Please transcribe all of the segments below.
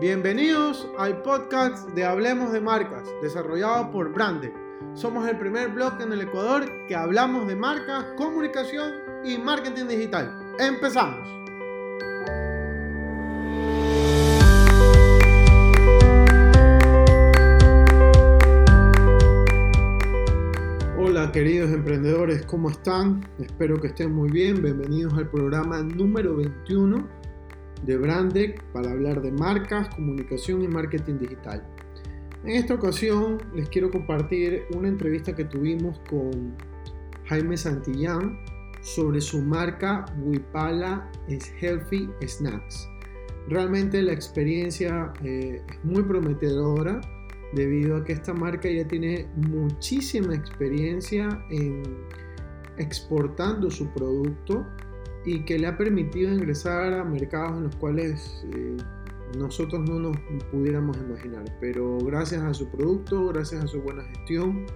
Bienvenidos al podcast de Hablemos de Marcas, desarrollado por Brande. Somos el primer blog en el Ecuador que hablamos de marcas, comunicación y marketing digital. Empezamos. Hola queridos emprendedores, ¿cómo están? Espero que estén muy bien. Bienvenidos al programa número 21 de Brandec para hablar de marcas, comunicación y marketing digital. En esta ocasión les quiero compartir una entrevista que tuvimos con Jaime Santillán sobre su marca Wipala Healthy Snacks. Realmente la experiencia eh, es muy prometedora debido a que esta marca ya tiene muchísima experiencia en exportando su producto y que le ha permitido ingresar a mercados en los cuales eh, nosotros no nos pudiéramos imaginar. Pero gracias a su producto, gracias a su buena gestión,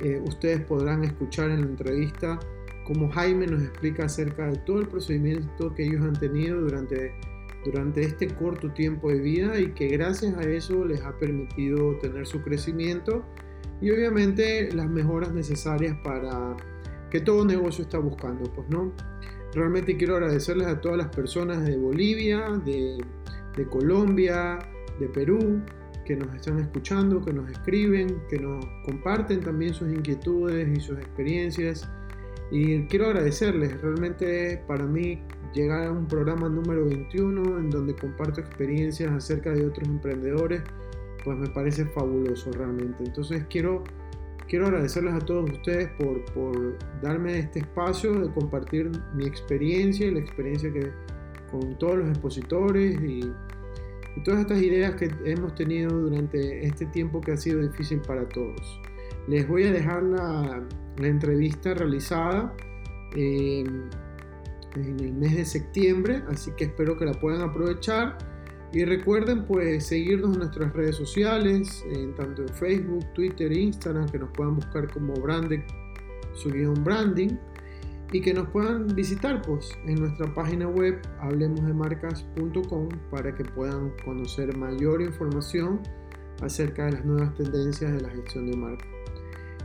eh, ustedes podrán escuchar en la entrevista cómo Jaime nos explica acerca de todo el procedimiento que ellos han tenido durante, durante este corto tiempo de vida y que gracias a eso les ha permitido tener su crecimiento y obviamente las mejoras necesarias para que todo negocio está buscando, pues no. Realmente quiero agradecerles a todas las personas de Bolivia, de, Colombia, de Perú, que nos están escuchando, que nos escriben, que nos comparten también sus inquietudes y sus experiencias. Y quiero agradecerles, realmente para mí llegar a un programa número 21 en donde comparto experiencias acerca de otros emprendedores, pues me parece fabuloso realmente. Entonces quiero quiero agradecerles a todos ustedes por, darme este espacio de compartir mi experiencia y la experiencia que con todos los expositores y, todas estas ideas que hemos tenido durante este tiempo que ha sido difícil para todos. Les voy a dejar la, entrevista realizada en el mes de septiembre, así que espero que la puedan aprovechar y recuerden pues seguirnos en nuestras redes sociales, tanto en Facebook, Twitter e Instagram, que nos puedan buscar como branding, su guion branding, y que nos puedan visitar pues en nuestra página web hablemosdemarcas.com para que puedan conocer mayor información acerca de las nuevas tendencias de la gestión de marca.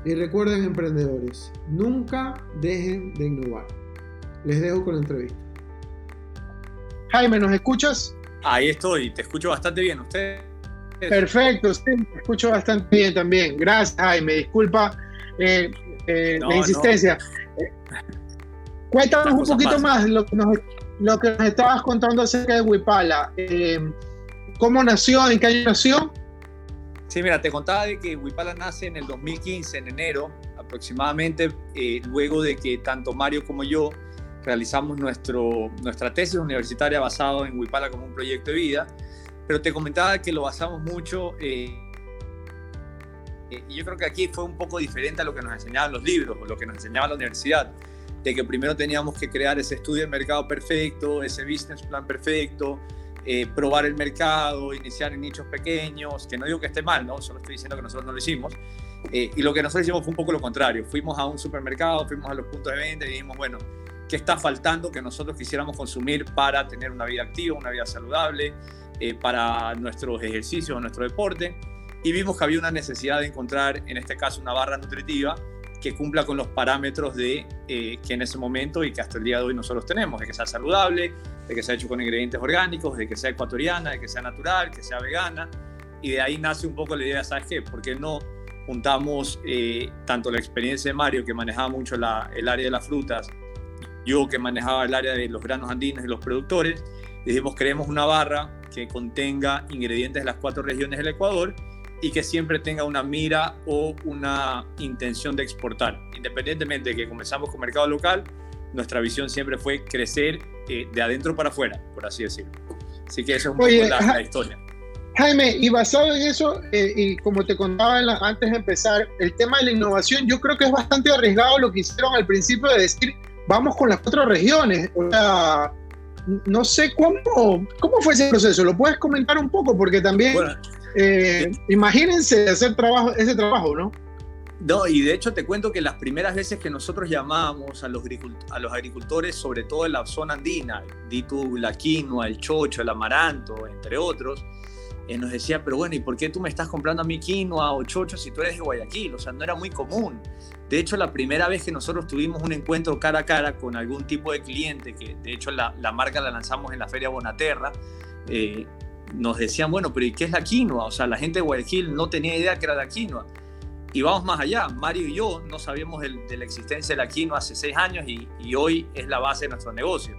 Y recuerden emprendedores, nunca dejen de innovar. Les dejo con la entrevista. Jaime, ¿nos escuchas? Ahí estoy, te escucho bastante bien. ¿Usted? Perfecto, sí, te escucho bastante bien también. Gracias, Jaime. Disculpa eh, eh, la insistencia. Cuéntanos un poquito más lo que, nos, lo que, nos, estabas contando acerca de Wipala. Eh, ¿Cómo nació? ¿En qué año nació? Sí, mira, te contaba de que Wipala nace en el 2015, en enero aproximadamente, luego de que tanto Mario como yo realizamos nuestro, nuestra tesis universitaria basado en Wipala como un proyecto de vida, pero te comentaba que lo basamos mucho eh, eh, y yo creo que aquí fue un poco diferente a lo que nos enseñaban los libros o lo que nos enseñaba la universidad, de que primero teníamos que crear ese estudio de mercado perfecto, ese business plan perfecto, eh, probar el mercado, iniciar en nichos pequeños, que no digo que esté mal, ¿no? solo estoy diciendo que nosotros no lo hicimos. y lo que nosotros hicimos fue un poco lo contrario. Fuimos a un supermercado, fuimos a los puntos de venta y dijimos, bueno, qué está faltando que nosotros quisiéramos consumir para tener una vida activa, una vida saludable, eh, para nuestros ejercicios, nuestro deporte. Y vimos que había una necesidad de encontrar, en este caso, una barra nutritiva que cumpla con los parámetros de eh, que en ese momento y que hasta el día de hoy nosotros tenemos, de que sea saludable, de que sea hecho con ingredientes orgánicos, de que sea ecuatoriana, de que sea natural, que sea vegana. Y de ahí nace un poco la idea, ¿sabes qué? ¿Por qué no juntamos eh, tanto la experiencia de Mario, que manejaba mucho el área de las frutas, yo que manejaba el área de los granos andinos y los productores, dijimos creemos una barra que contenga ingredientes de las cuatro regiones del Ecuador y que siempre tenga una mira o una intención de exportar. Independientemente de que comenzamos con mercado local, nuestra visión siempre fue crecer eh, de adentro para afuera, por así decirlo. Así que esa es un poco la, historia. Jaime, y basado en eso, eh, y como te contaba antes de empezar, el tema de la innovación, yo creo que es bastante arriesgado lo que hicieron al principio de decir, vamos con las cuatro regiones. O sea, no sé cómo, cómo fue ese proceso. ¿Lo puedes comentar un poco? Porque también, eh, imagínense hacer trabajo, ese trabajo, ¿no? No, y de hecho te cuento que las primeras veces que nosotros llamábamos a los, a los agricultores, sobre todo en la zona andina, Ditu, la quinoa, el chocho, el amaranto, entre otros, eh, nos decía, pero bueno, ¿y por qué tú me estás comprando a mí quinoa o chocho si tú eres de Guayaquil? O sea, no era muy común. De hecho, la primera vez que nosotros tuvimos un encuentro cara a cara con algún tipo de cliente, que de hecho la, la marca la lanzamos en la Feria Bonaterra, eh, nos decían, bueno, pero ¿y qué es la quinoa? O sea, la gente de Guayaquil no tenía idea que era la quinoa. Y vamos más allá, Mario y yo no sabíamos de la existencia de la quinoa hace seis años y, y, hoy es la base de nuestro negocio.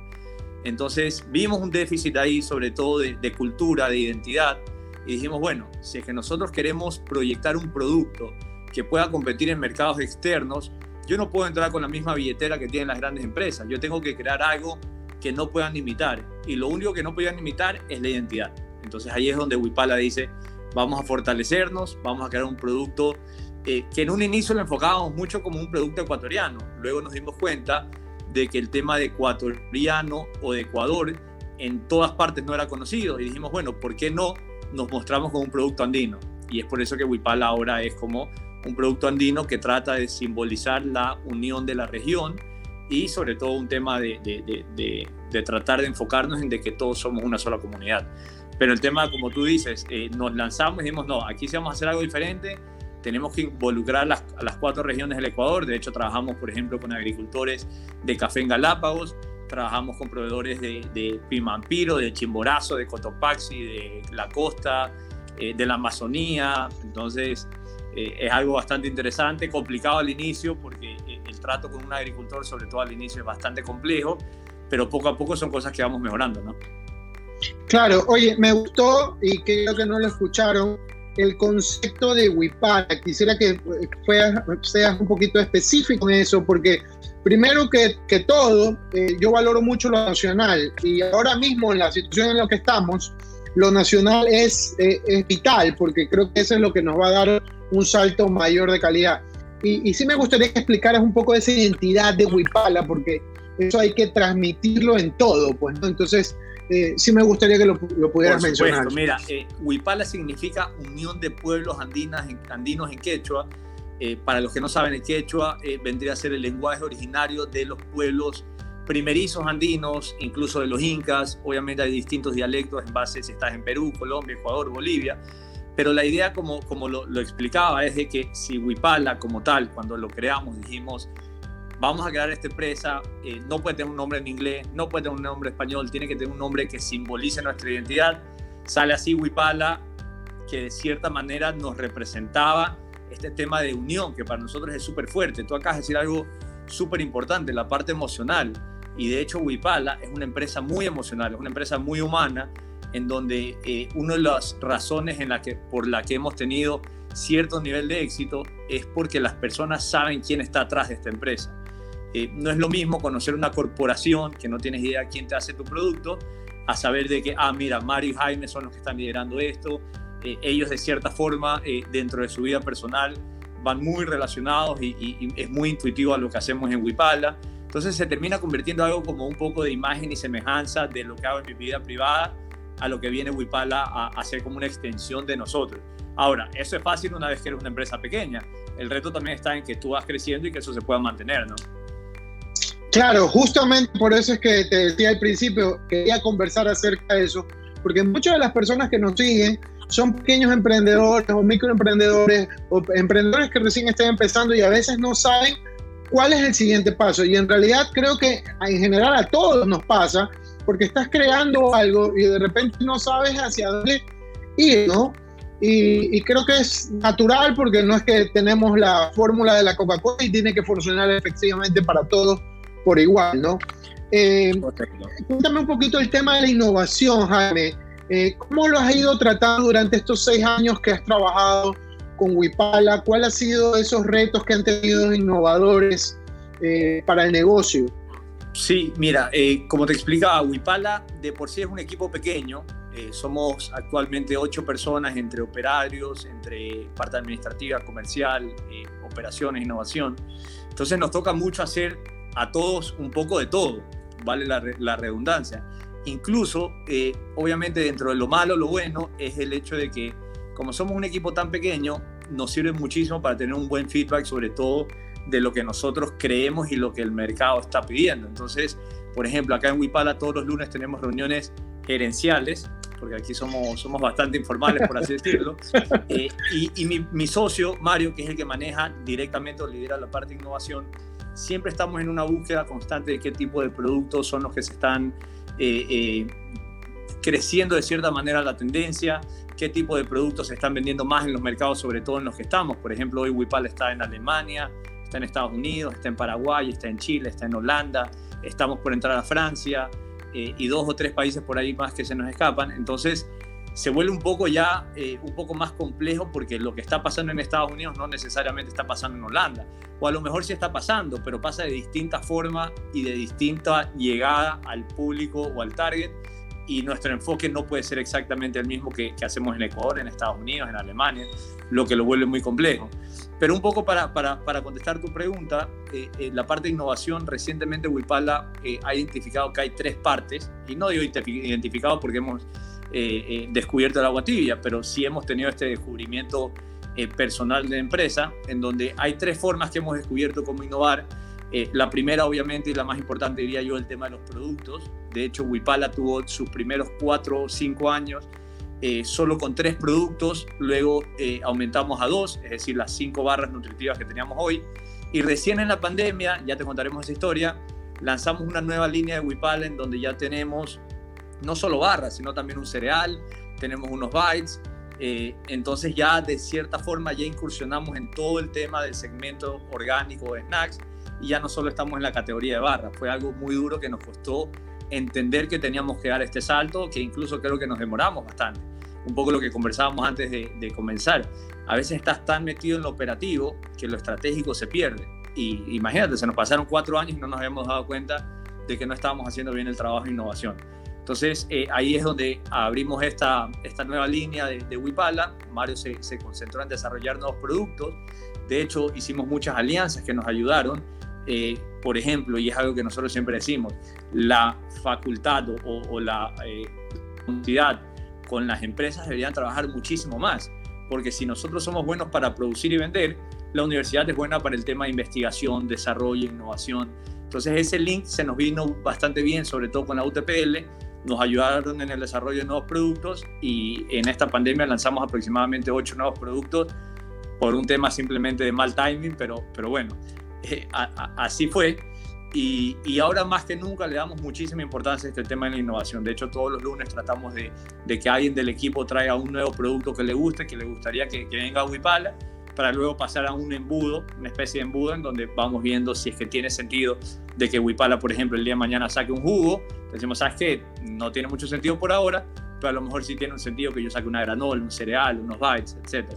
Entonces vimos un déficit ahí, sobre todo de, de cultura, de identidad, y dijimos, bueno, si es que nosotros queremos proyectar un producto que pueda competir en mercados externos, yo no puedo entrar con la misma billetera que tienen las grandes empresas, yo tengo que crear algo que no puedan imitar, y lo único que no puedan imitar es la identidad. Entonces ahí es donde Wipala dice, vamos a fortalecernos, vamos a crear un producto eh, que en un inicio lo enfocábamos mucho como un producto ecuatoriano. Luego nos dimos cuenta de que el tema de ecuatoriano o de Ecuador en todas partes no era conocido y dijimos, bueno, ¿por qué no nos mostramos como un producto andino? Y es por eso que Wipala ahora es como un producto andino que trata de simbolizar la unión de la región y sobre todo un tema de, de, de, de tratar de enfocarnos en de que todos somos una sola comunidad. Pero el tema, como tú dices, eh, nos lanzamos y dijimos, no, aquí sí vamos a hacer algo diferente, tenemos que involucrar las, a las cuatro regiones del Ecuador. De hecho, trabajamos, por ejemplo, con agricultores de café en Galápagos, trabajamos con proveedores de, de Pimampiro, de Chimborazo, de Cotopaxi, de la costa, eh, de la Amazonía. Entonces, eh, es algo bastante interesante, complicado al inicio, porque eh, el trato con un agricultor, sobre todo al inicio, es bastante complejo, pero poco a poco son cosas que vamos mejorando, ¿no? Claro, oye, me gustó y creo que no lo escucharon el concepto de Wipala. Quisiera que seas un poquito específico en eso, porque primero que, que todo, eh, yo valoro mucho lo nacional y ahora mismo en la situación en la que estamos, lo nacional es, eh, es vital, porque creo que eso es lo que nos va a dar un salto mayor de calidad. Y, y sí me gustaría que explicaras un poco de esa identidad de Wipala, porque eso hay que transmitirlo en todo, pues, ¿no? Entonces, eh, sí me gustaría que lo, lo pudieras Por supuesto, mencionar. Mira, eh, Huipala significa Unión de Pueblos Andinas Andinos en Quechua. Eh, para los que no saben el quechua, eh, vendría a ser el lenguaje originario de los pueblos primerizos andinos, incluso de los incas. Obviamente hay distintos dialectos en base si estás en Perú, Colombia, Ecuador, Bolivia. Pero la idea, como, lo, explicaba, es de que si Huipala como tal, cuando lo creamos, dijimos, vamos a crear esta empresa, eh, no puede tener un nombre en inglés, no puede tener un nombre español, tiene que tener un nombre que simbolice nuestra identidad. Sale así Wipala, que de cierta manera nos representaba este tema de unión, que para nosotros es súper fuerte. Tú acabas de decir algo súper importante, la parte emocional. Y de hecho Wipala es una empresa muy emocional, es una empresa muy humana, en donde eh, una de las razones en la que, por la que hemos tenido cierto nivel de éxito es porque las personas saben quién está atrás de esta empresa. Eh, no es lo mismo conocer una corporación que no tienes idea quién te hace tu producto, a saber de que, ah, mira, Mario y Jaime son los que están liderando esto, eh, ellos de cierta forma, eh, dentro de su vida personal, van muy relacionados y, y, y, es muy intuitivo a lo que hacemos en Wipala. Entonces se termina convirtiendo algo como un poco de imagen y semejanza de lo que hago en mi vida privada a lo que viene Wipala a, a hacer como una extensión de nosotros. Ahora, eso es fácil una vez que eres una empresa pequeña. El reto también está en que tú vas creciendo y que eso se pueda mantener, ¿no? Claro, justamente por eso es que te decía al principio, quería conversar acerca de eso, porque muchas de las personas que nos siguen son pequeños emprendedores o microemprendedores o emprendedores que recién están empezando y a veces no saben cuál es el siguiente paso. Y en realidad creo que en general a todos nos pasa, porque estás creando algo y de repente no sabes hacia dónde ir, ¿no? Y, y, creo que es natural porque no es que tenemos la fórmula de la Coca-Cola y tiene que funcionar efectivamente para todos por igual, ¿no? Eh, cuéntame un poquito el tema de la innovación, Jaime. Eh, ¿Cómo lo has ido tratando durante estos seis años que has trabajado con Wipala? ¿Cuáles han sido esos retos que han tenido innovadores eh, para el negocio? Sí, mira, eh, como te explicaba, Wipala de por sí es un equipo pequeño. Eh, somos actualmente ocho personas entre operarios, entre parte administrativa, comercial, eh, operaciones, innovación. Entonces nos toca mucho hacer a todos un poco de todo, vale la, la redundancia. Incluso, eh, obviamente dentro de lo malo, lo bueno es el hecho de que como somos un equipo tan pequeño, nos sirve muchísimo para tener un buen feedback, sobre todo de lo que nosotros creemos y lo que el mercado está pidiendo. Entonces, por ejemplo, acá en Wipala todos los lunes tenemos reuniones gerenciales porque aquí somos, somos bastante informales, por así decirlo. Eh, y, mi, mi, socio, Mario, que es el que maneja directamente o lidera la parte de innovación, siempre estamos en una búsqueda constante de qué tipo de productos son los que se están creciendo de cierta manera la tendencia, qué tipo de productos se están vendiendo más en los mercados, sobre todo en los que estamos. Por ejemplo, hoy Wipal está en Alemania, está en Estados Unidos, está en Paraguay, está en Chile, está en Holanda, estamos por entrar a Francia eh, y dos o tres países por ahí más que se nos escapan. Entonces, se vuelve un poco ya eh, un poco más complejo porque lo que está pasando en Estados Unidos no necesariamente está pasando en Holanda. O a lo mejor sí está pasando, pero pasa de distinta forma y de distinta llegada al público o al target. Y nuestro enfoque no puede ser exactamente el mismo que, hacemos en Ecuador, en Estados Unidos, en Alemania, lo que lo vuelve muy complejo. Pero un poco para, para, para contestar tu pregunta, eh, eh, la parte de innovación, recientemente Wipala ha identificado que hay tres partes, y no digo identificado porque hemos eh, eh, descubierto el agua tibia, pero sí hemos tenido este descubrimiento eh, personal de empresa, en donde hay tres formas que hemos descubierto cómo innovar. la primera, obviamente, y la más importante, diría yo, el tema de los productos. De hecho, Wipala tuvo sus primeros cuatro o cinco años solo con tres productos, luego aumentamos a dos, es decir, las cinco barras nutritivas que teníamos hoy. Y recién en la pandemia, ya te contaremos esa historia, lanzamos una nueva línea de Wipala en donde ya tenemos no solo barras, sino también un cereal, tenemos unos bites. Eh, entonces ya de cierta forma ya incursionamos en todo el tema del segmento orgánico de snacks y ya no solo estamos en la categoría de barras. Fue algo muy duro que nos costó entender que teníamos que dar este salto, que incluso creo que nos demoramos bastante. Un poco lo que conversábamos antes de, de comenzar. A veces estás tan metido en lo operativo que lo estratégico se pierde. Y imagínate, se nos pasaron cuatro años y no nos habíamos dado cuenta de que no estábamos haciendo bien el trabajo de innovación. Entonces eh, ahí es donde abrimos esta, esta nueva línea de, de Wipala. Mario se, se, concentró en desarrollar nuevos productos. De hecho, hicimos muchas alianzas que nos ayudaron. Eh, por ejemplo, y es algo que nosotros siempre decimos, la facultad o, la eh, universidad con las empresas deberían trabajar muchísimo más. Porque si nosotros somos buenos para producir y vender, la universidad es buena para el tema de investigación, desarrollo, innovación. Entonces ese link se nos vino bastante bien, sobre todo con la UTPL, nos ayudaron en el desarrollo de nuevos productos y en esta pandemia lanzamos aproximadamente ocho nuevos productos por un tema simplemente de mal timing, pero, pero bueno, eh, así fue. Y, y, ahora más que nunca le damos muchísima importancia a este tema de la innovación. De hecho, todos los lunes tratamos de, de que alguien del equipo traiga un nuevo producto que le guste, que le gustaría que, que venga a Wipala para luego pasar a un embudo, una especie de embudo en donde vamos viendo si es que tiene sentido de que Wipala, por ejemplo, el día de mañana saque un jugo. Decimos, ¿sabes qué? No tiene mucho sentido por ahora, pero a lo mejor sí tiene un sentido que yo saque una granola, un cereal, unos bites, etc.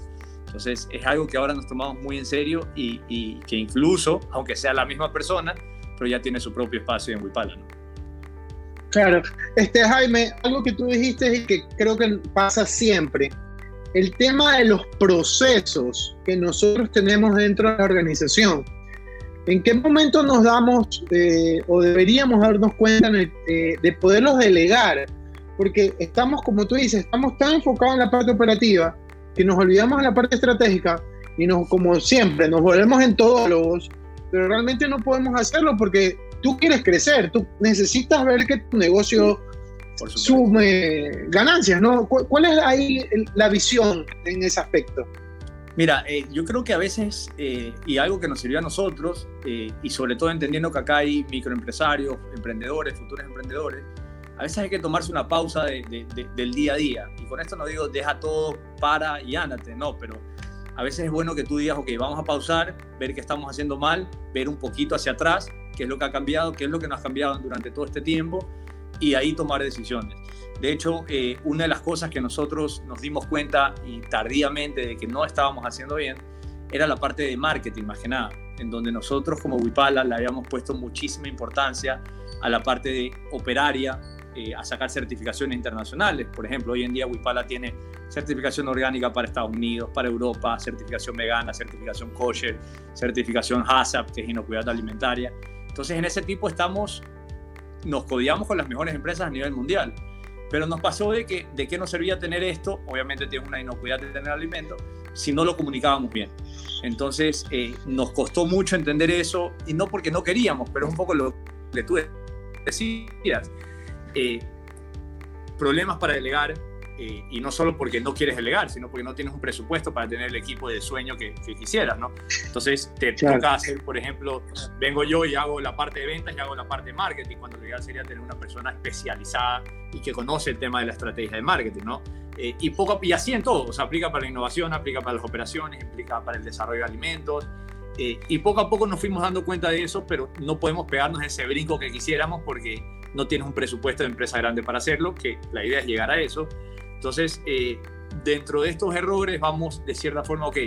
Entonces es algo que ahora nos tomamos muy en serio y, que incluso, aunque sea la misma persona, pero ya tiene su propio espacio en Wipala. ¿no? Claro, este Jaime, algo que tú dijiste y que creo que pasa siempre, el tema de los procesos que nosotros tenemos dentro de la organización. ¿En qué momento nos damos eh, o deberíamos darnos cuenta de poderlos delegar? Porque estamos, como tú dices, estamos tan enfocados en la parte operativa que nos olvidamos de la parte estratégica y nos, como siempre, nos volvemos en todólogos, pero realmente no podemos hacerlo porque tú quieres crecer, tú necesitas ver que tu negocio sume ganancias, ¿no? ¿Cuál es ahí la visión en ese aspecto? Mira, eh, yo creo que a veces, eh, y algo que nos sirvió a nosotros, eh, y sobre todo entendiendo que acá hay microempresarios, emprendedores, futuros emprendedores, a veces hay que tomarse una pausa del día a día. Y con esto no digo deja todo, para y ándate, no, pero a veces es bueno que tú digas, ok, vamos a pausar, ver qué estamos haciendo mal, ver un poquito hacia atrás, qué es lo que ha cambiado, qué es lo que nos ha cambiado durante todo este tiempo, y ahí tomar decisiones. De hecho, eh, una de las cosas que nosotros nos dimos cuenta y tardíamente de que no estábamos haciendo bien era la parte de marketing, más que nada, en donde nosotros como Wipala le habíamos puesto muchísima importancia a la parte de operaria, eh, a sacar certificaciones internacionales. Por ejemplo, hoy en día Wipala tiene certificación orgánica para Estados Unidos, para Europa, certificación vegana, certificación kosher, certificación HACCP, que es inocuidad alimentaria. Entonces, en ese tipo estamos nos codiamos con las mejores empresas a nivel mundial. Pero nos pasó de que de qué nos servía tener esto, obviamente tiene una inocuidad de tener alimento, si no lo comunicábamos bien. Entonces eh, nos costó mucho entender eso, y no porque no queríamos, pero es un poco lo que tú decías. Eh, problemas para delegar, eh, y no solo porque no quieres delegar, sino porque no tienes un presupuesto para tener el equipo de sueño que, quisieras, ¿no? Entonces te toca hacer, por ejemplo, vengo yo y hago la parte de ventas y hago la parte de marketing, cuando lo ideal sería tener una persona especializada y que conoce el tema de la estrategia de marketing, ¿no? Eh, y, poco, y así en todo, o sea, aplica para la innovación, aplica para las operaciones, aplica para el desarrollo de alimentos, eh, y poco a poco nos fuimos dando cuenta de eso, pero no podemos pegarnos ese brinco que quisiéramos porque no tienes un presupuesto de empresa grande para hacerlo, que la idea es llegar a eso. Entonces, eh, dentro de estos errores vamos de cierta forma, ok,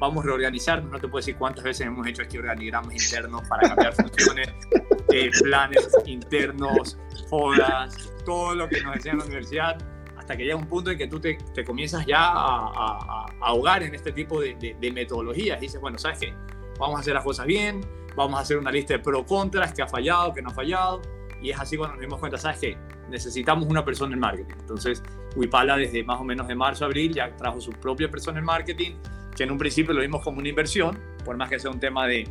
vamos a reorganizarnos, no te puedo decir cuántas veces hemos hecho aquí organigramas internos para cambiar funciones, eh, planes internos, horas, todo lo que nos enseña en la universidad, hasta que llega un punto en que tú te, te comienzas ya a, ahogar en este tipo de, de, de metodologías. Y dices, bueno, ¿sabes qué? vamos a hacer las cosas bien, vamos a hacer una lista de pro contras, que ha fallado, que no ha fallado, y es así cuando nos dimos cuenta, ¿sabes qué? Necesitamos una persona en marketing. Entonces, Wipala desde más o menos de marzo a abril ya trajo su propia persona en marketing, que en un principio lo vimos como una inversión, por más que sea un tema de,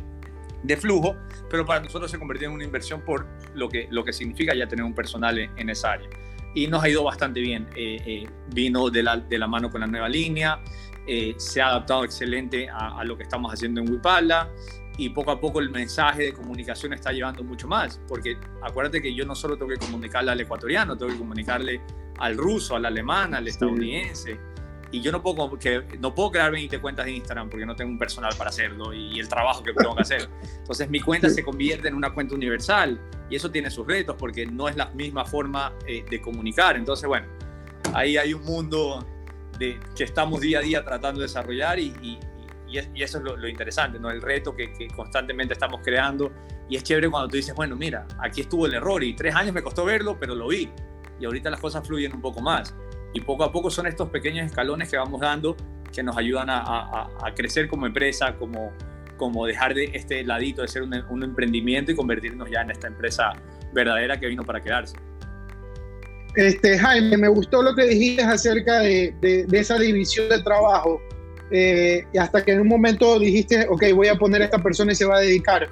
de flujo, pero para nosotros se convirtió en una inversión por lo que, lo que significa ya tener un personal en, esa área. Y nos ha ido bastante bien. Eh, eh, vino de la, de la mano con la nueva línea, eh, se ha adaptado excelente a, lo que estamos haciendo en Wipala y poco a poco el mensaje de comunicación está llevando mucho más, porque acuérdate que yo no solo tengo que comunicarle al ecuatoriano, tengo que comunicarle al ruso, al alemán, al estadounidense. Y yo no puedo, que, no puedo crear 20 cuentas de Instagram porque no tengo un personal para hacerlo y el trabajo que tengo que hacer. Entonces mi cuenta se convierte en una cuenta universal y eso tiene sus retos porque no es la misma forma eh, de comunicar. Entonces, bueno, ahí hay un mundo que estamos día a día tratando de desarrollar y, y, eso es lo, interesante, ¿no? el reto que, constantemente estamos creando. Y es chévere cuando tú dices, bueno, mira, aquí estuvo el error y tres años me costó verlo, pero lo vi. Y ahorita las cosas fluyen un poco más. Y poco a poco son estos pequeños escalones que vamos dando que nos ayudan a, crecer como empresa, como, como dejar de este ladito de ser un, emprendimiento y convertirnos ya en esta empresa verdadera que vino para quedarse. Este, Jaime, me gustó lo que dijiste acerca de, esa división de trabajo. Eh, hasta que en un momento dijiste, ok, voy a poner a esta persona y se va a dedicar.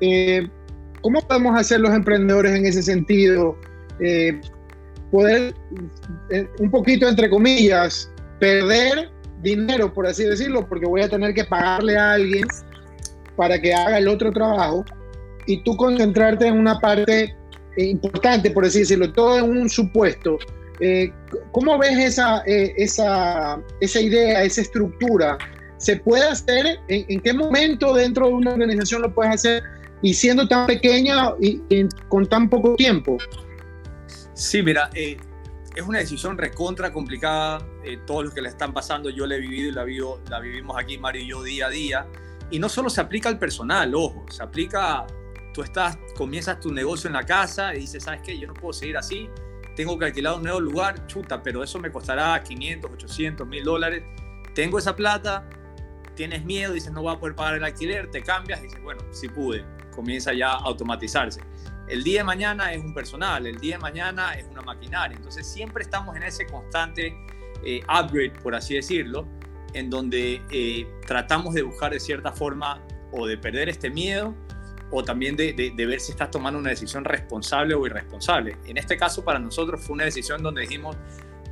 Eh, ¿Cómo podemos hacer los emprendedores en ese sentido? Eh, poder, un poquito entre comillas, perder dinero, por así decirlo, porque voy a tener que pagarle a alguien para que haga el otro trabajo y tú concentrarte en una parte importante, por así decirlo, todo en un supuesto. Eh, ¿Cómo ves esa, eh, esa, esa, idea, esa estructura? ¿Se puede hacer? ¿En, qué momento dentro de una organización lo puedes hacer y siendo tan pequeña y, con tan poco tiempo? Sí, mira, eh, es una decisión recontra complicada. todos los que le están pasando, yo la he vivido y la, vivo, la vivimos aquí, Mario y yo, día a día. Y no solo se aplica al personal, ojo, se aplica tú estás, comienzas tu negocio en la casa y dices, ¿sabes qué? Yo no puedo seguir así, tengo que alquilar un nuevo lugar, chuta, pero eso me costará 500, 800, 1000 dólares. Tengo esa plata, tienes miedo, dices, no voy a poder pagar el alquiler, te cambias y dices, bueno, sí pude, comienza ya a automatizarse. El día de mañana es un personal, el día de mañana es una maquinaria, entonces siempre estamos en ese constante eh, upgrade, por así decirlo, en donde eh, tratamos de buscar de cierta forma o de perder este miedo o también de, ver si estás tomando una decisión responsable o irresponsable. En este caso, para nosotros fue una decisión donde dijimos,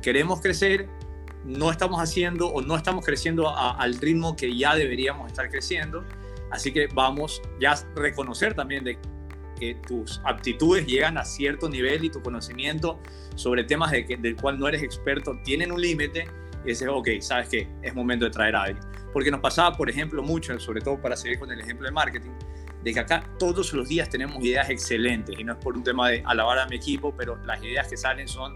queremos crecer, no estamos haciendo o no estamos creciendo al ritmo que ya deberíamos estar creciendo, así que vamos ya a reconocer también de que tus aptitudes llegan a cierto nivel y tu conocimiento sobre temas de que, del cual no eres experto tienen un límite y dices, ok, sabes que es momento de traer a alguien. Porque nos pasaba, por ejemplo, mucho, sobre todo para seguir con el ejemplo de marketing, de que acá todos los días tenemos ideas excelentes y no es por un tema de alabar a mi equipo, pero las ideas que salen son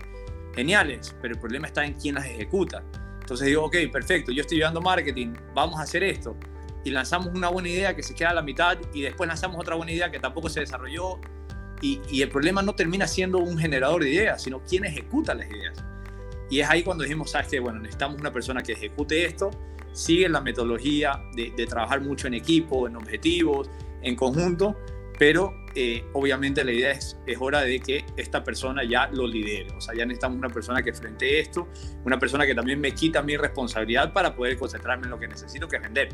geniales, pero el problema está en quién las ejecuta. Entonces digo, ok, perfecto, yo estoy llevando marketing, vamos a hacer esto. Y lanzamos una buena idea que se queda a la mitad y después lanzamos otra buena idea que tampoco se desarrolló. Y, y el problema no termina siendo un generador de ideas, sino quién ejecuta las ideas. Y es ahí cuando dijimos, sabes que, bueno, necesitamos una persona que ejecute esto, sigue la metodología de, de trabajar mucho en equipo, en objetivos, en conjunto, pero eh, obviamente la idea es, es hora de que esta persona ya lo lidere, o sea, ya necesitamos una persona que frente esto, una persona que también me quita mi responsabilidad para poder concentrarme en lo que necesito, que es vender.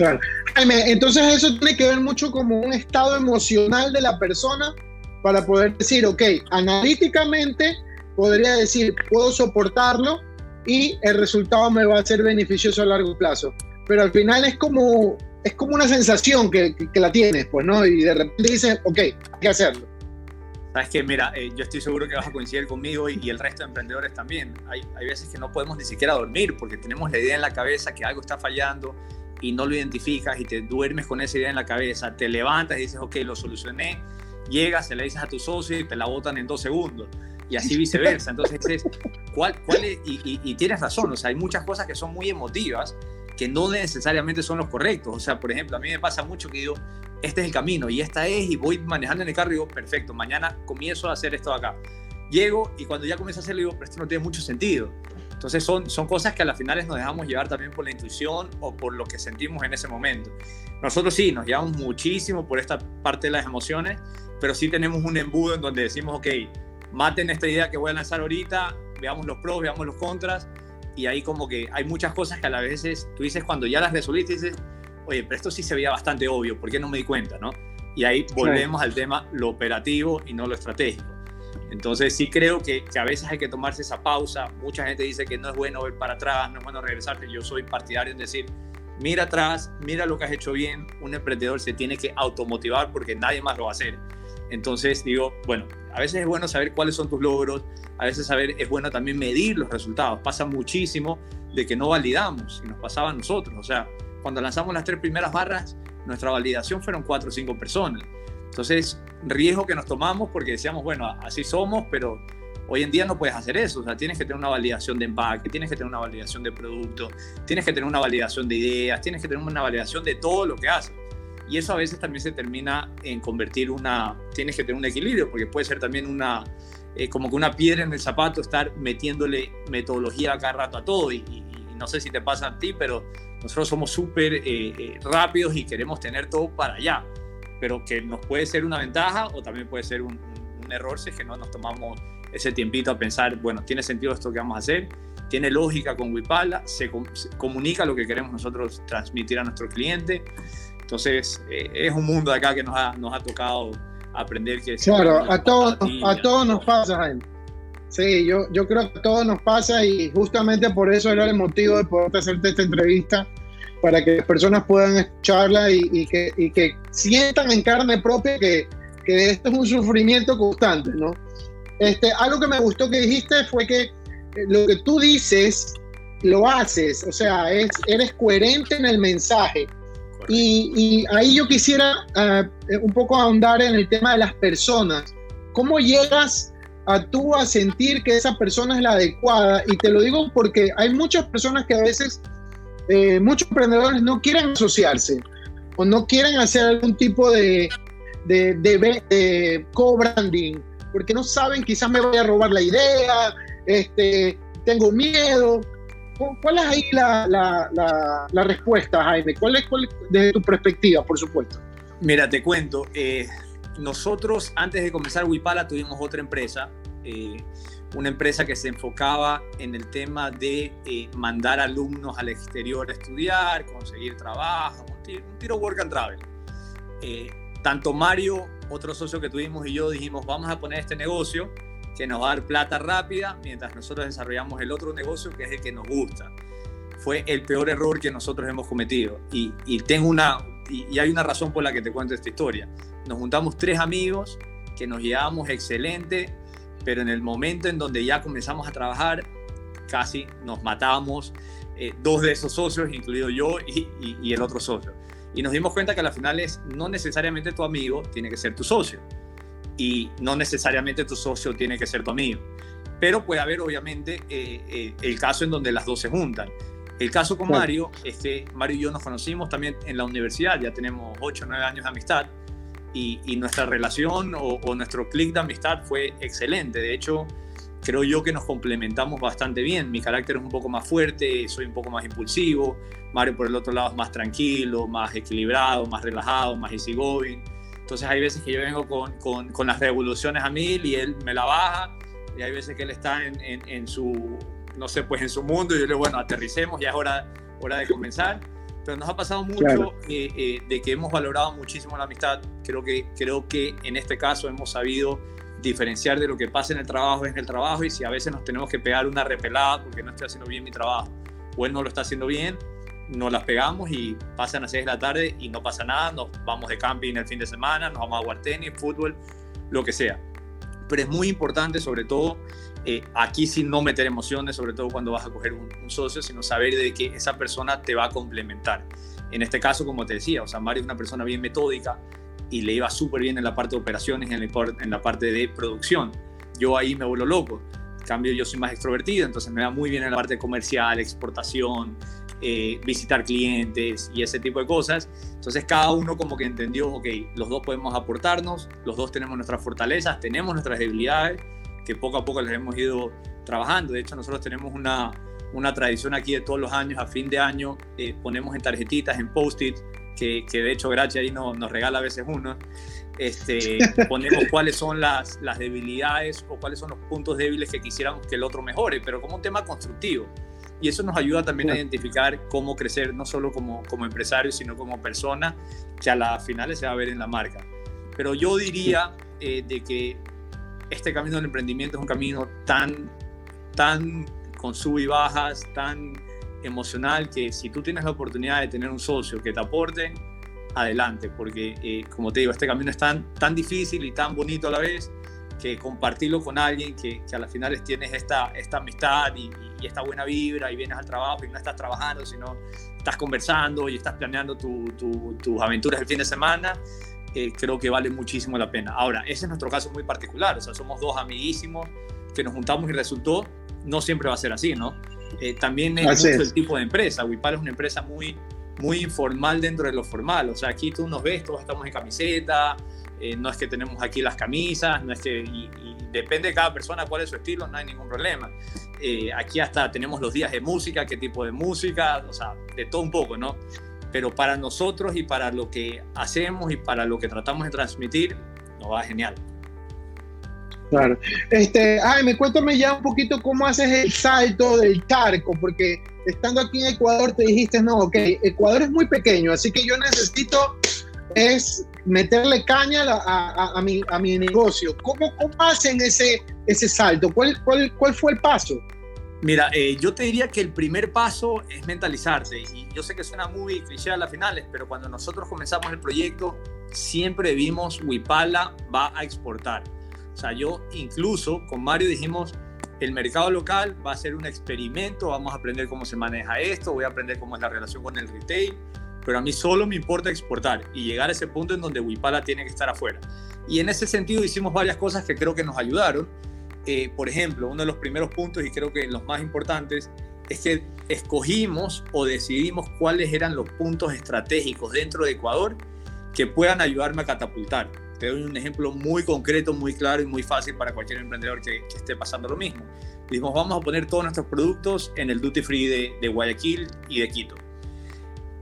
Claro. Entonces eso tiene que ver mucho como un estado emocional de la persona para poder decir, ok, analíticamente podría decir, puedo soportarlo y el resultado me va a ser beneficioso a largo plazo. Pero al final es como, es como una sensación que, que, la tienes, pues, ¿no? Y de repente dices, ok, hay que hacerlo. Sabes que, mira, eh, yo estoy seguro que vas a coincidir conmigo y, y, el resto de emprendedores también. Hay, hay veces que no podemos ni siquiera dormir porque tenemos la idea en la cabeza que algo está fallando y no lo identificas y te duermes con esa idea en la cabeza. Te levantas y dices, ok, lo solucioné. Llegas, se le dices a tu socio y te la botan en dos segundos y así viceversa. Entonces, ¿cuál, cuál es? Y, y, tienes razón, o sea, hay muchas cosas que son muy emotivas que no necesariamente son los correctos. O sea, por ejemplo, a mí me pasa mucho que digo, este es el camino y esta es, y voy manejando en el carro y digo, perfecto, mañana comienzo a hacer esto de acá. Llego y cuando ya comienzo a hacerlo digo, pero esto no tiene mucho sentido. Entonces son, son cosas que a las finales nos dejamos llevar también por la intuición o por lo que sentimos en ese momento. Nosotros sí, nos llevamos muchísimo por esta parte de las emociones, pero sí tenemos un embudo en donde decimos, ok, maten esta idea que voy a lanzar ahorita, veamos los pros, veamos los contras, y ahí como que hay muchas cosas que a las veces tú dices cuando ya las resolviste, dices, oye, pero esto sí se veía bastante obvio, ¿por qué no me di cuenta? ¿no? Y ahí volvemos al tema lo operativo y no lo estratégico. Entonces sí creo que, a veces hay que tomarse esa pausa. Mucha gente dice que no es bueno ver para atrás, no es bueno regresarte. Yo soy partidario en decir, mira atrás, mira lo que has hecho bien. Un emprendedor se tiene que automotivar porque nadie más lo va a hacer. Entonces digo, bueno, a veces es bueno saber cuáles son tus logros, a veces saber es bueno también medir los resultados. Pasa muchísimo de que no validamos y nos pasaba a nosotros. O sea, cuando lanzamos las tres primeras barras, nuestra validación fueron cuatro o cinco personas. Entonces, riesgo que nos tomamos porque decíamos, bueno, así somos, pero hoy en día no puedes hacer eso. O sea, tienes que tener una validación de empaque, tienes que tener una validación de producto, tienes que tener una validación de ideas, tienes que tener una validación de todo lo que haces. Y eso a veces también se termina en convertir una, tienes que tener un equilibrio, porque puede ser también una, eh, como que una piedra en el zapato, estar metiéndole metodología cada rato a todo. Y, no sé si te pasa a ti, pero nosotros somos súper eh, eh, rápidos y queremos tener todo para allá. Pero que nos puede ser una ventaja o también puede ser un, un error si es que no nos tomamos ese tiempito a pensar, bueno, ¿tiene sentido esto que vamos a hacer? ¿Tiene lógica con Wipala? ¿Se, se comunica lo que queremos nosotros transmitir a nuestro cliente? Entonces, eh, es un mundo acá que nos ha, nos ha tocado aprender que... Claro, a todos, a todos nos pasa, Jaime. Sí, yo, yo creo que a todos nos pasa y justamente por eso era el motivo de poder hacerte esta entrevista, para que las personas puedan escucharla y, y, que, y que, sientan en carne propia que, que, esto es un sufrimiento constante, ¿no? Este, algo que me gustó que dijiste fue que eh, lo que tú dices, lo haces, o sea, es, eres coherente en el mensaje y, ahí yo quisiera uh, un poco ahondar en el tema de las personas. ¿Cómo llegas a tú a sentir que esa persona es la adecuada? Y te lo digo porque hay muchas personas que a veces, eh, muchos emprendedores no quieren asociarse o no quieren hacer algún tipo de, de, co-branding porque no saben, quizás me voy a robar la idea, este, tengo miedo. ¿Cuál es ahí la, la, la, respuesta, Jaime? ¿Cuál es, desde tu perspectiva, por supuesto? Mira, te cuento. Eh, nosotros, antes de comenzar Wipala, tuvimos otra empresa. Eh, una empresa que se enfocaba en el tema de eh, mandar alumnos al exterior a estudiar, conseguir trabajo, un tiro, un tiro work and travel. tanto Mario, otro socio que tuvimos, y yo dijimos, vamos a poner este negocio que nos va a dar plata rápida mientras nosotros desarrollamos el otro negocio que es el que nos gusta. Fue el peor error que nosotros hemos cometido y, y tengo una y, hay una razón por la que te cuento esta historia. Nos juntamos tres amigos que nos llevábamos excelente, pero en el momento en donde ya comenzamos a trabajar casi nos matábamos eh, dos de esos socios, incluido yo y, y el otro socio. Y nos dimos cuenta que al final es no necesariamente tu amigo tiene que ser tu socio y no necesariamente tu socio tiene que ser tu amigo. Pero puede haber obviamente eh, eh, el caso en donde las dos se juntan. El caso con Mario es que Mario y yo nos conocimos también en la universidad, ya tenemos 8 o 9 años de amistad y, y nuestra relación o, o nuestro clic de amistad fue excelente. De hecho, creo yo que nos complementamos bastante bien. Mi carácter es un poco más fuerte, soy un poco más impulsivo. Mario por el otro lado es más tranquilo, más equilibrado, más relajado, más easygoing. Entonces hay veces que yo vengo con, con, con, las revoluciones a mil y él me la baja y hay veces que él está en, en, en, su, no sé, pues en su mundo y yo le digo, bueno, aterricemos, ya es hora, hora de comenzar. Pero nos ha pasado mucho claro. eh, eh, de que hemos valorado muchísimo la amistad. Creo que, creo que en este caso hemos sabido diferenciar de lo que pasa en el trabajo en el trabajo y si a veces nos tenemos que pegar una repelada porque no estoy haciendo bien mi trabajo o él no lo está haciendo bien, nos las pegamos y pasan a 6 de la tarde y no pasa nada, nos vamos de camping el fin de semana, nos vamos a jugar tenis, fútbol, lo que sea. Pero es muy importante, sobre todo, eh, aquí sin no meter emociones, sobre todo cuando vas a coger un, socio, sino saber de que esa persona te va a complementar. En este caso, como te decía, o sea, Mario es una persona bien metódica y le iba súper bien en la parte de operaciones, en en la parte de producción. Yo ahí me vuelvo loco. En cambio, yo soy más extrovertido, entonces me va muy bien en la parte comercial, exportación, eh, visitar clientes y ese tipo de cosas. Entonces cada uno como que entendió, ok, los dos podemos aportarnos, los dos tenemos nuestras fortalezas, tenemos nuestras debilidades que poco a poco les hemos ido trabajando. De hecho, nosotros tenemos una, una tradición aquí de todos los años, a fin de año, eh, ponemos en tarjetitas, en post-it, que, que, de hecho Gracia ahí no, nos regala a veces uno, este, ponemos cuáles son las, las debilidades o cuáles son los puntos débiles que quisiéramos que el otro mejore, pero como un tema constructivo. Y eso nos ayuda también a identificar cómo crecer, no solo como, como empresario, sino como persona, que a las finales se va a ver en la marca. Pero yo diría eh, de que este camino del emprendimiento es un camino tan, tan con sub y bajas, tan emocional, que si tú tienes la oportunidad de tener un socio que te aporte, adelante, porque eh, como te digo, este camino es tan, tan difícil y tan bonito a la vez, que compartirlo con alguien que, que a las finales tienes esta, esta amistad y, y, esta buena vibra y vienes al trabajo y no estás trabajando, sino estás conversando y estás planeando tus aventuras el fin de semana, eh, creo que vale muchísimo la pena. Ahora, ese es nuestro caso muy particular, o sea, somos dos amiguísimos que nos juntamos y resultó, no siempre va a ser así, ¿no? Eh, también es mucho el tipo de empresa, Wipal es una empresa muy, muy informal dentro de lo formal, o sea, aquí tú nos ves, todos estamos en camiseta, eh, no es que tenemos aquí las camisas, no es que, y, depende de cada persona cuál es su estilo, no hay ningún problema. aquí hasta tenemos los días de música, qué tipo de música, o sea, de todo un poco, ¿no? Pero para nosotros y para lo que hacemos y para lo que tratamos de transmitir, nos va genial. Claro. Este, me cuéntame ya un poquito cómo haces el salto del charco, porque estando aquí en Ecuador te dijiste, no, ok, Ecuador es muy pequeño, así que yo necesito es meterle caña a, a, mi, a mi, negocio. ¿Cómo, cómo hacen ese, ese salto? ¿Cuál, cuál, ¿Cuál fue el paso? Mira, eh, yo te diría que el primer paso es mentalizarte. Y yo sé que suena muy cliché a las finales, pero cuando nosotros comenzamos el proyecto, siempre vimos Wipala va a exportar. O sea, yo incluso con Mario dijimos, el mercado local va a ser un experimento, vamos a aprender cómo se maneja esto, voy a aprender cómo es la relación con el retail, pero a mí solo me importa exportar y llegar a ese punto en donde Wipala tiene que estar afuera. Y en ese sentido hicimos varias cosas que creo que nos ayudaron eh, por ejemplo, uno de los primeros puntos y creo que los más importantes es que escogimos o decidimos cuáles eran los puntos estratégicos dentro de Ecuador que puedan ayudarme a catapultar. Te doy un ejemplo muy concreto, muy claro y muy fácil para cualquier emprendedor que, esté pasando lo mismo. Dijimos, vamos a poner todos nuestros productos en el duty free de, Guayaquil y de Quito.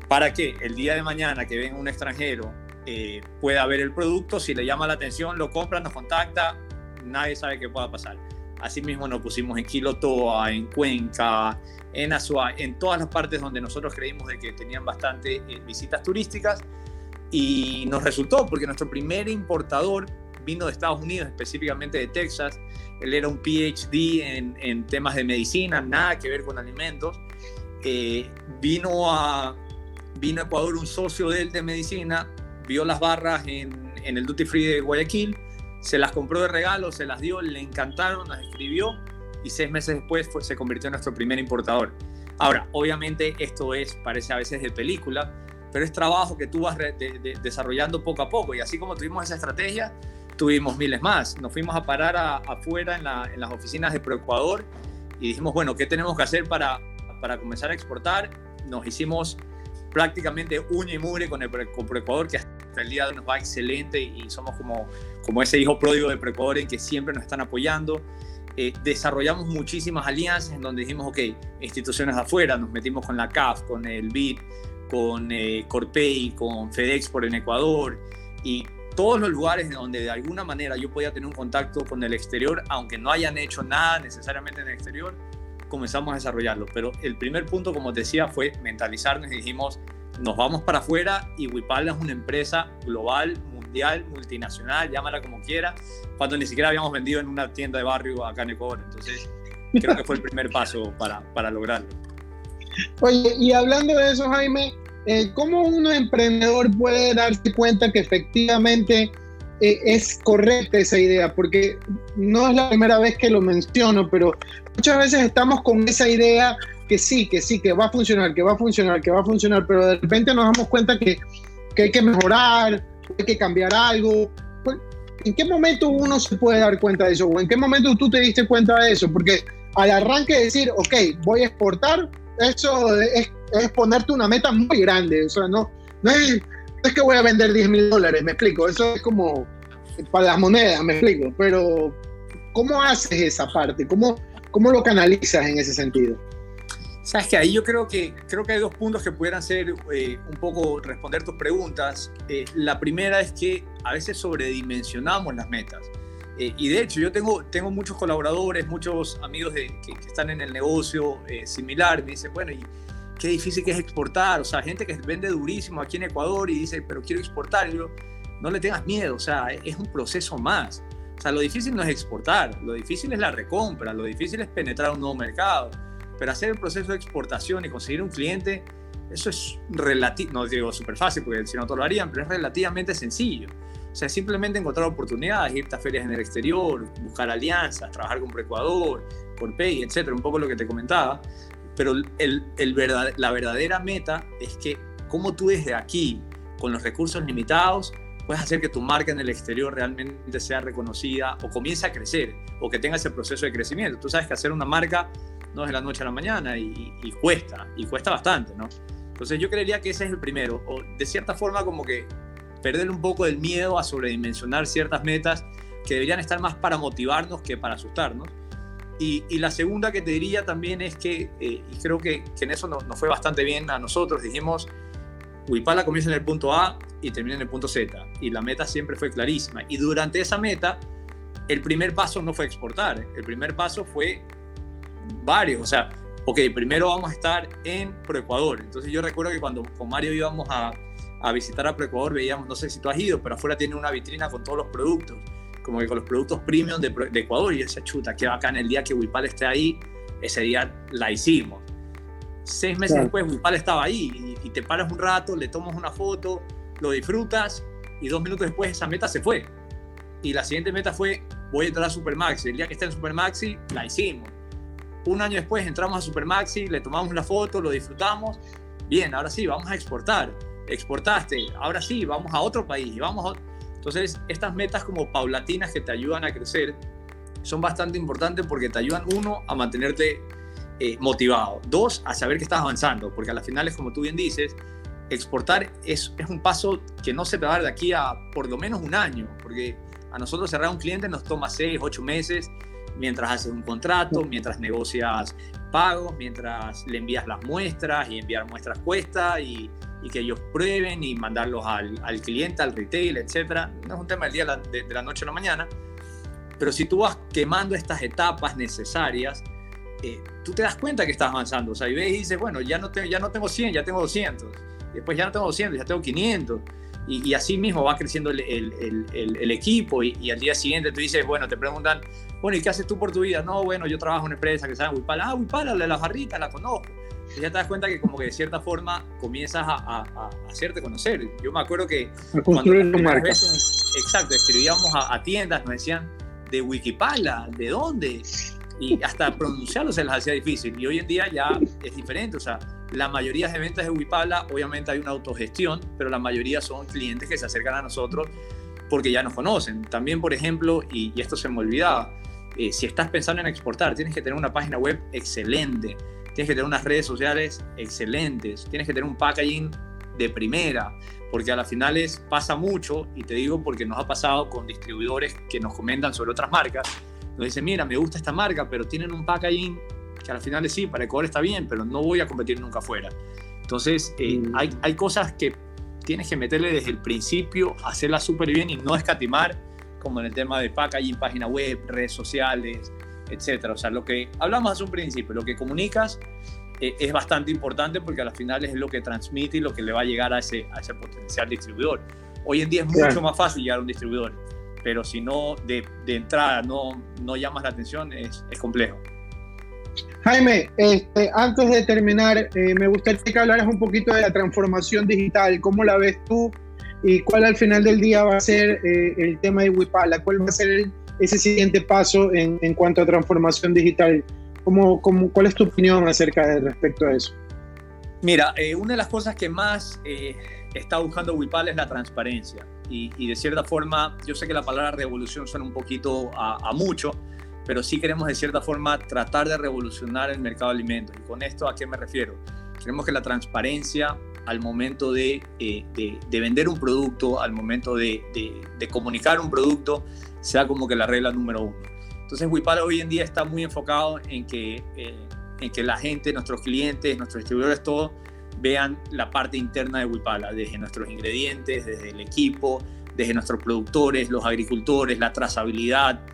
Para que el día de mañana que venga un extranjero eh, pueda ver el producto, si le llama la atención, lo compra, nos contacta, nadie sabe qué pueda pasar. Asimismo nos pusimos en Quilotoa, en Cuenca, en Azua, en todas las partes donde nosotros creímos de que tenían bastante eh, visitas turísticas y nos resultó porque nuestro primer importador vino de Estados Unidos, específicamente de Texas. Él era un PhD en, en temas de medicina, nada que ver con alimentos. Eh, vino, a, vino a Ecuador un socio de él de medicina, vio las barras en, en el Duty Free de Guayaquil se las compró de regalo, se las dio, le encantaron, las escribió y seis meses después se convirtió en nuestro primer importador. Ahora, obviamente esto es, parece a veces de película, pero es trabajo que tú vas desarrollando poco a poco y así como tuvimos esa estrategia, tuvimos miles más. Nos fuimos a parar afuera en, las oficinas de ProEcuador y dijimos, bueno, ¿qué tenemos que hacer para, para comenzar a exportar? Nos hicimos prácticamente uña y mugre con el con ProEcuador, que hasta el día de hoy nos va excelente y somos como, como ese hijo pródigo de ProEcuador en que siempre nos están apoyando. Eh, desarrollamos muchísimas alianzas en donde dijimos, ok, instituciones de afuera, nos metimos con la CAF, con el BID, con eh, Corpey, con FedEx por en Ecuador y todos los lugares donde de alguna manera yo podía tener un contacto con el exterior, aunque no hayan hecho nada necesariamente en el exterior, comenzamos a desarrollarlo. Pero el primer punto, como decía, fue mentalizarnos y dijimos, nos vamos para afuera y Wipala es una empresa global, mundial multinacional, llámala como quiera, cuando ni siquiera habíamos vendido en una tienda de barrio acá en Ecuador. Entonces, creo que fue el primer paso para, para lograrlo. Oye, y hablando de eso, Jaime, eh, ¿cómo uno emprendedor puede darse cuenta que efectivamente eh, es correcta esa idea? Porque no es la primera vez que lo menciono, pero muchas veces estamos con esa idea que sí, que sí, que va a funcionar, que va a funcionar, que va a funcionar, pero de repente nos damos cuenta que, que hay que mejorar, hay que cambiar algo. ¿En qué momento uno se puede dar cuenta de eso? ¿O en qué momento tú te diste cuenta de eso? Porque al arranque decir, ok, voy a exportar, eso es, es ponerte una meta muy grande. O sea, no, no, es, es que voy a vender 10 mil dólares, me explico. Eso es como para las monedas, me explico. Pero, ¿cómo haces esa parte? ¿Cómo, cómo lo canalizas en ese sentido? Sabes que ahí yo creo que, creo que hay dos puntos que pudieran ser eh, un poco responder tus preguntas. Eh, la primera es que a veces sobredimensionamos las metas. Eh, y de hecho, yo tengo, tengo muchos colaboradores, muchos amigos de, que, están en el negocio similar. Me dicen, bueno, ¿y qué difícil que es exportar? O sea, gente que vende durísimo aquí en Ecuador y dice, pero quiero exportar. Yo, no le tengas miedo, o sea, es un proceso más. O sea, lo difícil no es exportar, lo difícil es la recompra, lo difícil es penetrar un nuevo mercado pero hacer el proceso de exportación y conseguir un cliente, eso es relativo, no digo súper fácil porque si no todos lo harían, pero es relativamente sencillo. O sea, simplemente encontrar oportunidades, irte a ferias en el exterior, buscar alianzas, trabajar con Preecuador, Corpey, etcétera, un poco lo que te comentaba. Pero el, el verdad, la verdadera meta es que como tú desde aquí, con los recursos limitados, puedes hacer que tu marca en el exterior realmente sea reconocida o comience a crecer o que tenga ese proceso de crecimiento. Tú sabes que hacer una marca no es de la noche a la mañana y, cuesta, y cuesta bastante, ¿no? Entonces yo creería que ese es el primero, o de cierta forma como que perder un poco del miedo a sobredimensionar ciertas metas que deberían estar más para motivarnos que para asustarnos. Y, la segunda que te diría también es que, eh, y creo que, en eso nos, fue bastante bien a nosotros, dijimos, Huipala comienza en el punto A y termina en el punto Z, y la meta siempre fue clarísima. Y durante esa meta, el primer paso no fue exportar, el primer paso fue varios, o sea, ok, primero vamos a estar en ProEcuador. Entonces yo recuerdo que cuando con Mario íbamos a, a visitar a ProEcuador, veíamos, no sé si tú has ido, pero afuera tiene una vitrina con todos los productos, como que con los productos premium de, de Ecuador. Y yo decía, chuta, qué bacán, el día que Wipal esté ahí, ese día la hicimos. Seis meses después, Wipal estaba ahí y, y te paras un rato, le tomas una foto, lo disfrutas y dos minutos después esa meta se fue. Y la siguiente meta fue, voy a entrar a Supermaxi. El día que esté en Supermaxi, la hicimos un año después entramos a Supermaxi, le tomamos la foto, lo disfrutamos. Bien, ahora sí, vamos a exportar. Exportaste, ahora sí, vamos a otro país. Vamos Entonces, estas metas como paulatinas que te ayudan a crecer son bastante importantes porque te ayudan, uno, a mantenerte eh, motivado. Dos, a saber que estás avanzando, porque a las finales, como tú bien dices, exportar es, es un paso que no se te va a dar de aquí a por lo menos un año, porque a nosotros cerrar un cliente nos toma seis, ocho meses mientras haces un contrato, mientras negocias pagos, mientras le envías las muestras y enviar muestras cuesta y, y que ellos prueben y mandarlos al, al, cliente, al retail, etc. No es un tema del día de, de, la noche a la mañana, pero si tú vas quemando estas etapas necesarias, eh, tú te das cuenta que estás avanzando. O sea, y ves y dices, bueno, ya no, te, ya no tengo 100, ya tengo 200. Después ya no tengo 200, ya tengo 500 y, así mismo va creciendo el, el, el, equipo y, al día siguiente tú dices, bueno, te preguntan, bueno, ¿y qué haces tú por tu vida? No, bueno, yo trabajo en una empresa que se llama Wipala, ah, Wipala, la de las barritas, la conozco. Y ya te das cuenta que como que de cierta forma comienzas a, a, hacerte conocer. Yo me acuerdo que cuando veces, exacto, escribíamos a, tiendas, nos decían, de Wikipala, ¿de dónde? Y hasta pronunciarlo se les hacía difícil. Y hoy en día ya es diferente, o sea, la mayoría de ventas de Wipala, obviamente hay una autogestión, pero la mayoría son clientes que se acercan a nosotros porque ya nos conocen. También, por ejemplo, y, esto se me olvidaba, eh, si estás pensando en exportar, tienes que tener una página web excelente, tienes que tener unas redes sociales excelentes, tienes que tener un packaging de primera, porque a las finales pasa mucho, y te digo porque nos ha pasado con distribuidores que nos comentan sobre otras marcas, nos dicen, mira, me gusta esta marca, pero tienen un packaging que al final sí, para Ecuador está bien, pero no voy a competir nunca afuera. Entonces, eh, mm. hay, hay cosas que tienes que meterle desde el principio, hacerlas súper bien y no escatimar, como en el tema de packaging, página web, redes sociales, etcétera. O sea, lo que hablamos hace un principio, lo que comunicas eh, es bastante importante porque al final es lo que transmite y lo que le va a llegar a ese, a ese potencial distribuidor. Hoy en día es mucho más fácil llegar a un distribuidor, pero si no, de, de entrada no, no llamas la atención, es, es complejo. Jaime, este, antes de terminar, eh, me gustaría que hablaras un poquito de la transformación digital. ¿Cómo la ves tú? ¿Y cuál al final del día va a ser eh, el tema de Wipala? ¿Cuál va a ser ese siguiente paso en, en, cuanto a transformación digital? ¿Cómo, cómo, cuál es tu opinión acerca de respecto a eso? Mira, eh, una de las cosas que más eh, está buscando Wipala es la transparencia. Y, y, de cierta forma, yo sé que la palabra revolución suena un poquito a, a mucho, pero sí queremos de cierta forma tratar de revolucionar el mercado de alimentos. ¿Y con esto a qué me refiero? Queremos que la transparencia al momento de, eh, de, de vender un producto, al momento de, de, comunicar un producto, sea como que la regla número uno. Entonces, Wipala hoy en día está muy enfocado en que, eh, en que la gente, nuestros clientes, nuestros distribuidores, todos vean la parte interna de Wipala, desde nuestros ingredientes, desde el equipo, desde nuestros productores, los agricultores, la trazabilidad,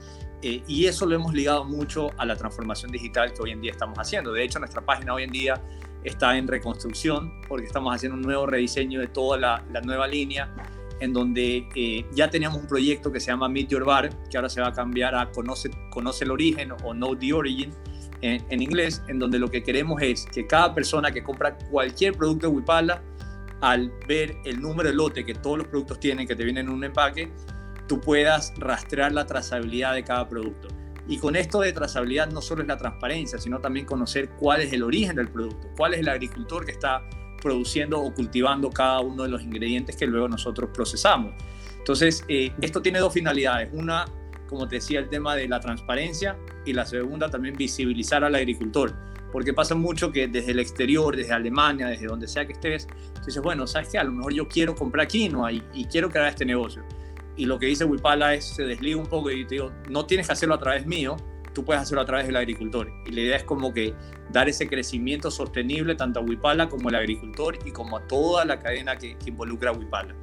eh, y eso lo hemos ligado mucho a la transformación digital que hoy en día estamos haciendo. De hecho, nuestra página hoy en día está en reconstrucción porque estamos haciendo un nuevo rediseño de toda la, la nueva línea en donde eh, ya teníamos un proyecto que se llama Meet Your Bar, que ahora se va a cambiar a Conoce, conoce el Origen o Know the Origin en, en, inglés, en donde lo que queremos es que cada persona que compra cualquier producto de Wipala, al ver el número de lote que todos los productos tienen, que te vienen en un empaque, tú puedas rastrear la trazabilidad de cada producto. Y con esto de trazabilidad no solo es la transparencia, sino también conocer cuál es el origen del producto, cuál es el agricultor que está produciendo o cultivando cada uno de los ingredientes que luego nosotros procesamos. Entonces, eh, esto tiene dos finalidades. Una, como te decía, el tema de la transparencia y la segunda también visibilizar al agricultor. Porque pasa mucho que desde el exterior, desde Alemania, desde donde sea que estés, dices, bueno, ¿sabes qué? A lo mejor yo quiero comprar quinoa y, y quiero crear este negocio y lo que dice Wipala es, se desliga un poco y te digo, no tienes que hacerlo a través mío, tú puedes hacerlo a través del agricultor. Y la idea es como que dar ese crecimiento sostenible tanto a Wipala como al agricultor y como a toda la cadena que, que involucra a Wipala.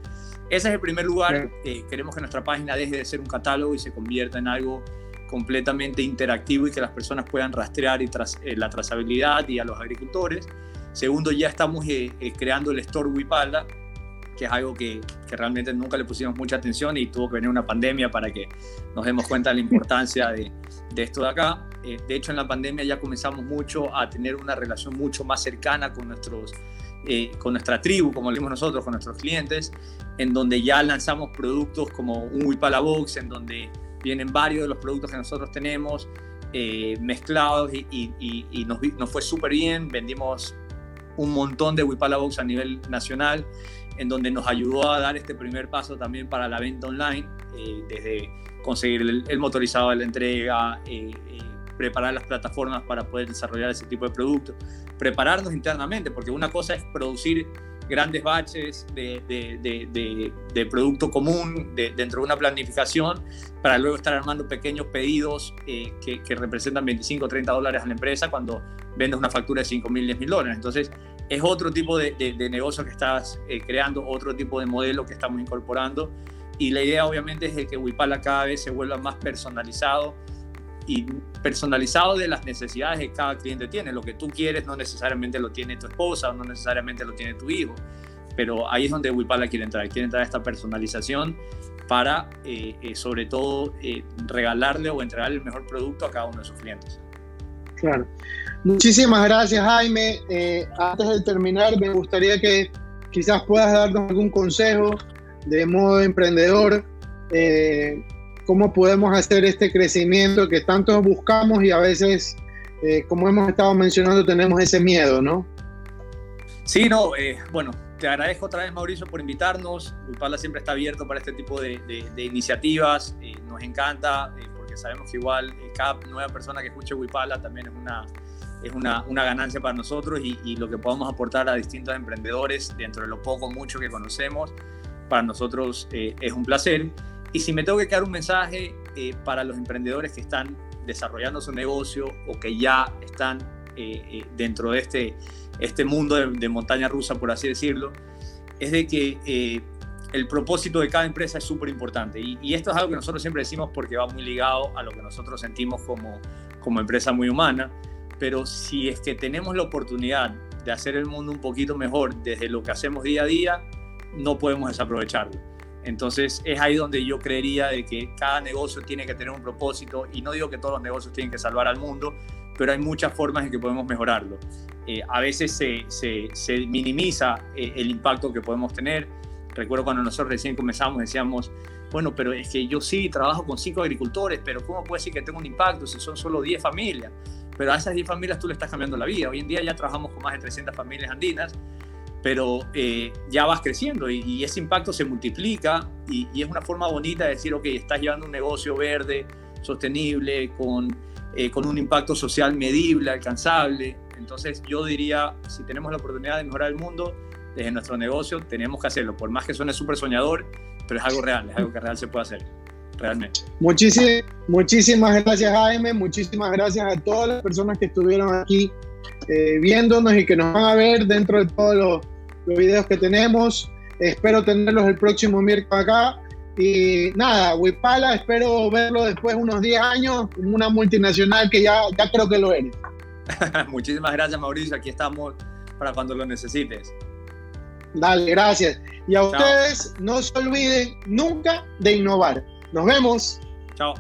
Ese es el primer lugar. Eh, queremos que nuestra página deje de ser un catálogo y se convierta en algo completamente interactivo y que las personas puedan rastrear y tras, eh, la trazabilidad y a los agricultores. Segundo, ya estamos eh, eh creando el Store Wipala, que es algo que, que, realmente nunca le pusimos mucha atención y tuvo que venir una pandemia para que nos demos cuenta de la importancia de, de esto de acá. Eh, de hecho, en la pandemia ya comenzamos mucho a tener una relación mucho más cercana con, nuestros, eh, con nuestra tribu, como le decimos nosotros, con nuestros clientes, en donde ya lanzamos productos como un Wipala Box, en donde vienen varios de los productos que nosotros tenemos eh, mezclados y, y, y nos, nos, fue súper bien. Vendimos un montón de Wipala Box a nivel nacional en donde nos ayudó a dar este primer paso también para la venta online, eh, desde conseguir el, motorizado de la entrega, eh, eh, preparar las plataformas para poder desarrollar ese tipo de productos, prepararnos internamente, porque una cosa es producir grandes baches de producto común dentro de una planificación para luego estar armando pequeños pedidos eh, que, que, representan 25 o 30 dólares a la empresa cuando vendes una factura de 5 mil, 10 mil dólares. Entonces, es otro tipo de, negocio que estás eh, creando, otro tipo de modelo que estamos incorporando. Y la idea obviamente es de que Wipala cada vez se vuelva más personalizado, y personalizado de las necesidades que cada cliente tiene. Lo que tú quieres no necesariamente lo tiene tu esposa o no necesariamente lo tiene tu hijo, pero ahí es donde Wipala quiere entrar, quiere entrar a esta personalización para eh, eh, sobre todo regalarle o entregarle el mejor producto a cada uno de sus clientes. Claro. Muchísimas gracias Jaime. Eh, antes de terminar me gustaría que quizás puedas darnos algún consejo de modo emprendedor eh, cómo podemos hacer este crecimiento que tanto buscamos y a veces, eh, como hemos estado mencionando, tenemos ese miedo, ¿no? Sí, no, bueno, te agradezco otra vez, Mauricio, por invitarnos. Wipala siempre está abierto para este tipo de, iniciativas. Nos encanta porque sabemos que igual eh, cada nueva persona que escuche Wipala también es una, es una, una ganancia para nosotros y, y, lo que podamos aportar a distintos emprendedores dentro de lo poco o mucho que conocemos, para nosotros eh, es un placer. Y si me tengo que quedar un mensaje eh, para los emprendedores que están desarrollando su negocio o que ya están eh, eh, dentro de este, este mundo de, de, montaña rusa, por así decirlo, es de que eh, el propósito de cada empresa es súper importante. Y, esto es algo que nosotros siempre decimos porque va muy ligado a lo que nosotros sentimos como, como empresa muy humana. Pero si es que tenemos la oportunidad de hacer el mundo un poquito mejor desde lo que hacemos día a día, no podemos desaprovecharlo Entonces es ahí donde yo creería de que cada negocio tiene que tener un propósito y no digo que todos los negocios tienen que salvar al mundo, pero hay muchas formas en que podemos mejorarlo. Eh, a veces se, se, minimiza eh, el impacto que podemos tener. Recuerdo cuando nosotros recién comenzamos decíamos, bueno, pero es que yo sí trabajo con cinco agricultores, pero ¿cómo puede decir que tengo un impacto si son solo 10 familias? Pero a esas 10 familias tú le estás cambiando la vida. Hoy en día ya trabajamos con más de 300 familias andinas pero eh, ya vas creciendo y, ese impacto se multiplica y, es una forma bonita de decir, ok, estás llevando un negocio verde, sostenible, con, eh, con un impacto social medible, alcanzable. Entonces yo diría, si tenemos la oportunidad de mejorar el mundo desde nuestro negocio, tenemos que hacerlo, por más que suene súper soñador, pero es algo real, es algo que real se puede hacer. Realmente. Muchísimas, muchísimas gracias Jaime, muchísimas gracias a todas las personas que estuvieron aquí eh, viéndonos y que nos van a ver dentro de todos los los videos que tenemos. Espero tenerlos el próximo miércoles acá. Y nada, Wipala, espero verlo después de unos 10 años, en una multinacional que ya, ya creo que lo eres. Muchísimas gracias, Mauricio. Aquí estamos para cuando lo necesites. Dale, gracias. Y a ustedes, no se olviden nunca de innovar. Nos vemos. Chao.